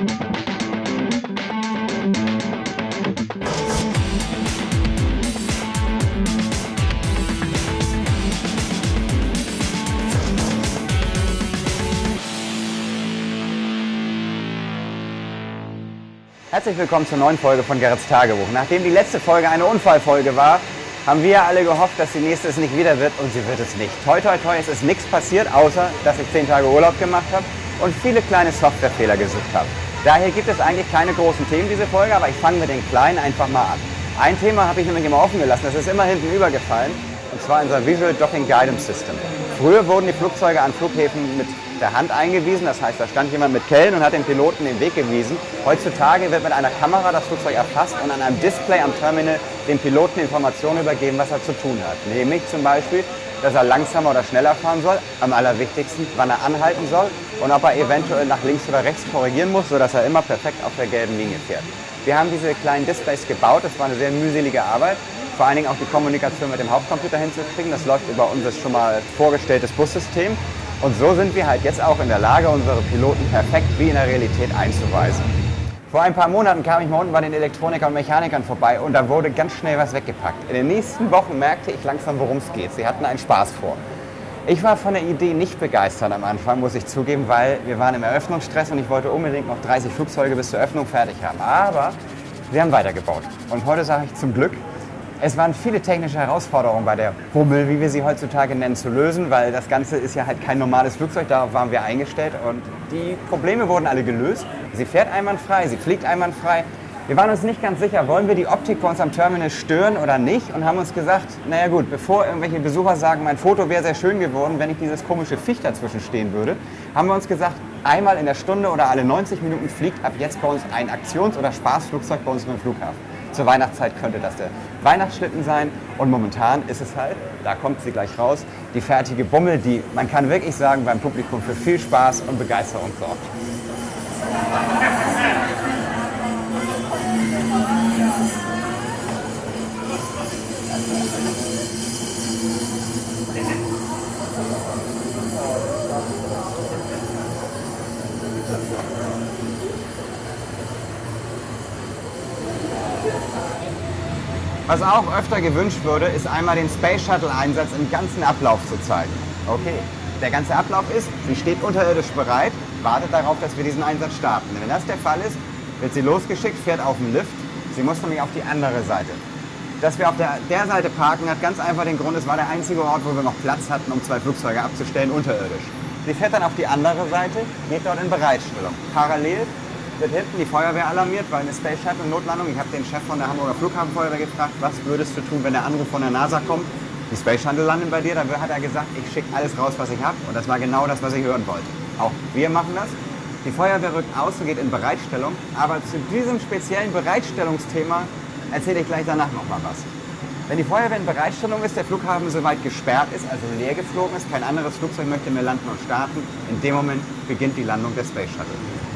Herzlich willkommen zur neuen Folge von Gerrits Tagebuch. Nachdem die letzte Folge eine Unfallfolge war, haben wir alle gehofft, dass die nächste es nicht wieder wird und sie wird es nicht. Toi, toi, toi, es ist nichts passiert, außer dass ich zehn Tage Urlaub gemacht habe und viele kleine Softwarefehler gesucht habe. Daher gibt es eigentlich keine großen Themen diese Folge, aber ich fange mit den kleinen einfach mal an. Ein Thema habe ich nämlich immer offen gelassen, das ist immer hinten übergefallen, und zwar unser Visual Docking Guidance System. Früher wurden die Flugzeuge an Flughäfen mit der Hand eingewiesen. Das heißt, da stand jemand mit Kellen und hat dem Piloten den Weg gewiesen. Heutzutage wird mit einer Kamera das Flugzeug erfasst und an einem Display am Terminal dem Piloten Informationen übergeben, was er zu tun hat. Nämlich zum Beispiel, dass er langsamer oder schneller fahren soll, am allerwichtigsten, wann er anhalten soll und ob er eventuell nach links oder rechts korrigieren muss, sodass er immer perfekt auf der gelben Linie fährt. Wir haben diese kleinen Displays gebaut, das war eine sehr mühselige Arbeit vor allen Dingen auch die Kommunikation mit dem Hauptcomputer hinzukriegen. Das läuft über unser schon mal vorgestelltes Bussystem. Und so sind wir halt jetzt auch in der Lage, unsere Piloten perfekt wie in der Realität einzuweisen. Vor ein paar Monaten kam ich mal unten bei den Elektronikern und Mechanikern vorbei und da wurde ganz schnell was weggepackt. In den nächsten Wochen merkte ich langsam, worum es geht. Sie hatten einen Spaß vor. Ich war von der Idee nicht begeistert am Anfang, muss ich zugeben, weil wir waren im Eröffnungsstress und ich wollte unbedingt noch 30 Flugzeuge bis zur Öffnung fertig haben. Aber wir haben weitergebaut. Und heute sage ich zum Glück, es waren viele technische Herausforderungen bei der Hummel, wie wir sie heutzutage nennen, zu lösen, weil das Ganze ist ja halt kein normales Flugzeug, darauf waren wir eingestellt und die Probleme wurden alle gelöst. Sie fährt einwandfrei, sie fliegt einwandfrei. Wir waren uns nicht ganz sicher, wollen wir die Optik bei uns am Terminal stören oder nicht und haben uns gesagt, naja gut, bevor irgendwelche Besucher sagen, mein Foto wäre sehr schön geworden, wenn ich dieses komische Viech dazwischen stehen würde, haben wir uns gesagt, einmal in der Stunde oder alle 90 Minuten fliegt ab jetzt bei uns ein Aktions- oder Spaßflugzeug bei uns im Flughafen. Zur Weihnachtszeit könnte das der Weihnachtsschlitten sein. Und momentan ist es halt, da kommt sie gleich raus, die fertige Bummel, die man kann wirklich sagen, beim Publikum für viel Spaß und Begeisterung sorgt. Was auch öfter gewünscht würde, ist einmal den Space Shuttle Einsatz im ganzen Ablauf zu zeigen. Okay, der ganze Ablauf ist, sie steht unterirdisch bereit, wartet darauf, dass wir diesen Einsatz starten. Wenn das der Fall ist, wird sie losgeschickt, fährt auf den Lift. Sie muss nämlich auf die andere Seite. Dass wir auf der, der Seite parken, hat ganz einfach den Grund, es war der einzige Ort, wo wir noch Platz hatten, um zwei Flugzeuge abzustellen, unterirdisch. Sie fährt dann auf die andere Seite, geht dort in Bereitstellung. Parallel wird hinten die Feuerwehr alarmiert, weil eine Space Shuttle Notlandung. Ich habe den Chef von der Hamburger Flughafenfeuerwehr gefragt, was würdest du tun, wenn der Anruf von der NASA kommt? Die Space Shuttle landen bei dir, dann hat er gesagt, ich schicke alles raus, was ich habe. Und das war genau das, was ich hören wollte. Auch wir machen das. Die Feuerwehr rückt aus und geht in Bereitstellung. Aber zu diesem speziellen Bereitstellungsthema erzähle ich gleich danach noch mal was. Wenn die Feuerwehr in Bereitstellung ist, der Flughafen soweit gesperrt ist, also leer geflogen ist, kein anderes Flugzeug möchte mehr landen und starten, in dem Moment beginnt die Landung der Space Shuttle.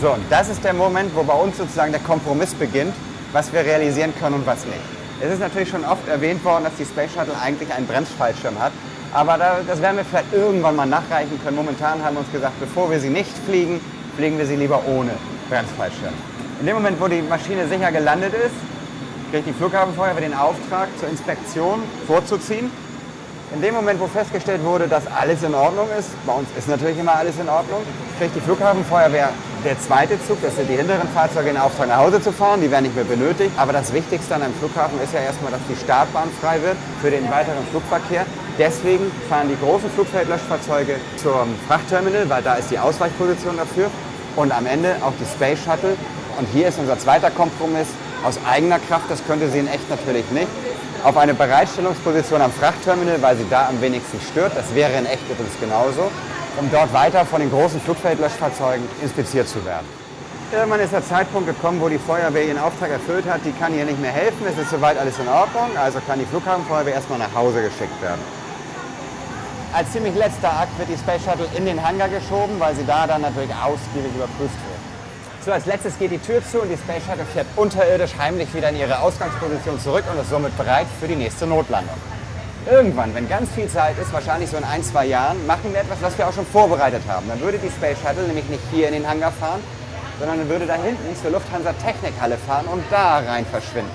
So, und das ist der Moment, wo bei uns sozusagen der Kompromiss beginnt, was wir realisieren können und was nicht. Es ist natürlich schon oft erwähnt worden, dass die Space Shuttle eigentlich einen Bremsfallschirm hat. Aber da, das werden wir vielleicht irgendwann mal nachreichen können. Momentan haben wir uns gesagt, bevor wir sie nicht fliegen, fliegen wir sie lieber ohne Bremsfallschirm. In dem Moment, wo die Maschine sicher gelandet ist, kriegt die Flughafenfeuerwehr den Auftrag, zur Inspektion vorzuziehen in dem Moment, wo festgestellt wurde, dass alles in Ordnung ist, bei uns ist natürlich immer alles in Ordnung, kriegt die Flughafenfeuerwehr der zweite Zug, das sind die hinteren Fahrzeuge in Auftrag nach Hause zu fahren, die werden nicht mehr benötigt. Aber das Wichtigste an einem Flughafen ist ja erstmal, dass die Startbahn frei wird für den weiteren Flugverkehr. Deswegen fahren die großen Flugfeldlöschfahrzeuge zum Frachtterminal, weil da ist die Ausweichposition dafür. Und am Ende auch die Space Shuttle. Und hier ist unser zweiter Kompromiss aus eigener Kraft, das könnte sie in echt natürlich nicht auf eine Bereitstellungsposition am Frachtterminal, weil sie da am wenigsten stört. Das wäre in echt übrigens genauso, um dort weiter von den großen Flugfeldlöschfahrzeugen inspiziert zu werden. Irgendwann ist der Zeitpunkt gekommen, wo die Feuerwehr ihren Auftrag erfüllt hat. Die kann hier nicht mehr helfen, es ist soweit alles in Ordnung, also kann die Flughafenfeuerwehr erstmal nach Hause geschickt werden. Als ziemlich letzter Akt wird die Space Shuttle in den Hangar geschoben, weil sie da dann natürlich ausgiebig überprüft wird. So, als letztes geht die Tür zu und die Space Shuttle fährt unterirdisch heimlich wieder in ihre Ausgangsposition zurück und ist somit bereit für die nächste Notlandung. Irgendwann, wenn ganz viel Zeit ist, wahrscheinlich so in ein, zwei Jahren, machen wir etwas, was wir auch schon vorbereitet haben. Dann würde die Space Shuttle nämlich nicht hier in den Hangar fahren, sondern würde da hinten zur Lufthansa Technikhalle fahren und da rein verschwinden.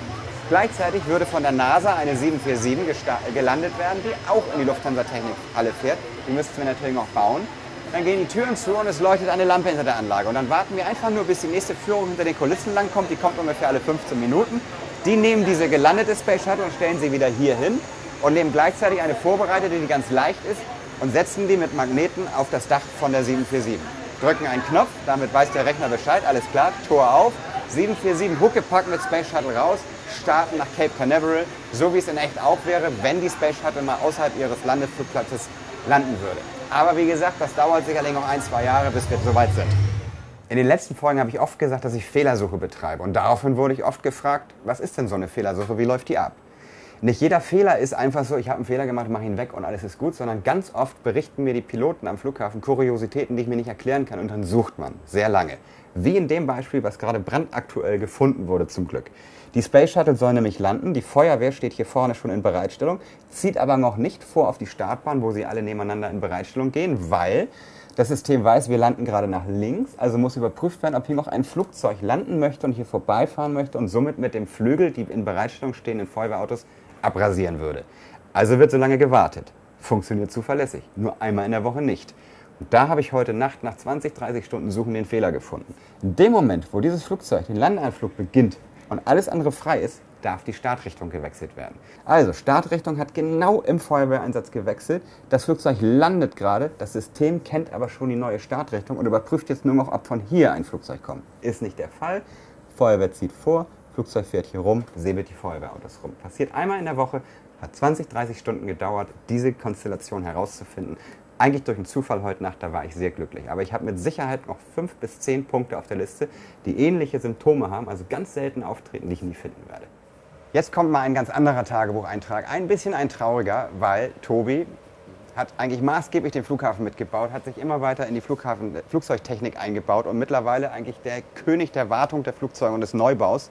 Gleichzeitig würde von der NASA eine 747 gelandet werden, die auch in die Lufthansa Technikhalle fährt. Die müssten wir natürlich noch bauen. Dann gehen die Türen zu und es leuchtet eine Lampe hinter der Anlage. Und dann warten wir einfach nur, bis die nächste Führung hinter den Kulissen lang kommt. Die kommt ungefähr alle 15 Minuten. Die nehmen diese gelandete Space Shuttle und stellen sie wieder hier hin und nehmen gleichzeitig eine vorbereitete, die ganz leicht ist und setzen die mit Magneten auf das Dach von der 747. Drücken einen Knopf, damit weiß der Rechner Bescheid, alles klar, Tor auf, 747 Huckepack mit Space Shuttle raus, starten nach Cape Canaveral, so wie es in echt auch wäre, wenn die Space Shuttle mal außerhalb ihres Landeflugplatzes landen würde. Aber wie gesagt, das dauert sicherlich noch ein, zwei Jahre, bis wir soweit sind. In den letzten Folgen habe ich oft gesagt, dass ich Fehlersuche betreibe. Und daraufhin wurde ich oft gefragt, was ist denn so eine Fehlersuche, wie läuft die ab? Nicht jeder Fehler ist einfach so, ich habe einen Fehler gemacht, mache ihn weg und alles ist gut, sondern ganz oft berichten mir die Piloten am Flughafen Kuriositäten, die ich mir nicht erklären kann und dann sucht man sehr lange. Wie in dem Beispiel, was gerade brandaktuell gefunden wurde zum Glück. Die Space Shuttle soll nämlich landen, die Feuerwehr steht hier vorne schon in Bereitstellung, zieht aber noch nicht vor auf die Startbahn, wo sie alle nebeneinander in Bereitstellung gehen, weil das System weiß, wir landen gerade nach links, also muss überprüft werden, ob hier noch ein Flugzeug landen möchte und hier vorbeifahren möchte und somit mit dem Flügel, die in Bereitstellung stehenden Feuerwehrautos, abrasieren würde. Also wird so lange gewartet. Funktioniert zuverlässig, nur einmal in der Woche nicht. Und da habe ich heute Nacht nach 20, 30 Stunden Suchen den Fehler gefunden. In dem Moment, wo dieses Flugzeug den Landeanflug beginnt und alles andere frei ist, darf die Startrichtung gewechselt werden. Also, Startrichtung hat genau im Feuerwehreinsatz gewechselt. Das Flugzeug landet gerade, das System kennt aber schon die neue Startrichtung und überprüft jetzt nur noch, ob von hier ein Flugzeug kommt. Ist nicht der Fall. Feuerwehr zieht vor, Flugzeug fährt hier rum, säbelt die Feuerwehrautos rum. Passiert einmal in der Woche, hat 20, 30 Stunden gedauert, diese Konstellation herauszufinden. Eigentlich durch einen Zufall heute Nacht, da war ich sehr glücklich. Aber ich habe mit Sicherheit noch fünf bis zehn Punkte auf der Liste, die ähnliche Symptome haben, also ganz selten auftreten, die ich nie finden werde. Jetzt kommt mal ein ganz anderer Tagebucheintrag, ein bisschen ein trauriger, weil Tobi, hat eigentlich maßgeblich den Flughafen mitgebaut, hat sich immer weiter in die Flughafen, Flugzeugtechnik eingebaut und mittlerweile eigentlich der König der Wartung der Flugzeuge und des Neubaus.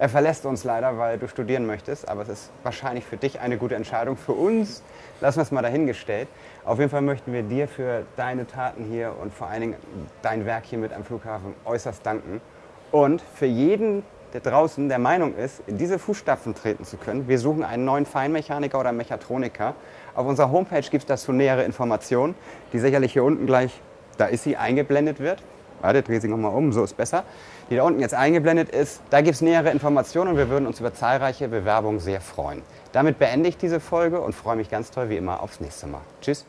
Er verlässt uns leider, weil du studieren möchtest, aber es ist wahrscheinlich für dich eine gute Entscheidung. Für uns lassen wir es mal dahingestellt. Auf jeden Fall möchten wir dir für deine Taten hier und vor allen Dingen dein Werk hier mit am Flughafen äußerst danken. Und für jeden, der draußen der Meinung ist, in diese Fußstapfen treten zu können, wir suchen einen neuen Feinmechaniker oder Mechatroniker. Auf unserer Homepage gibt es dazu nähere Informationen, die sicherlich hier unten gleich, da ist sie, eingeblendet wird. Warte, dreh sie nochmal um, so ist besser. Die da unten jetzt eingeblendet ist. Da gibt es nähere Informationen und wir würden uns über zahlreiche Bewerbungen sehr freuen. Damit beende ich diese Folge und freue mich ganz toll wie immer aufs nächste Mal. Tschüss.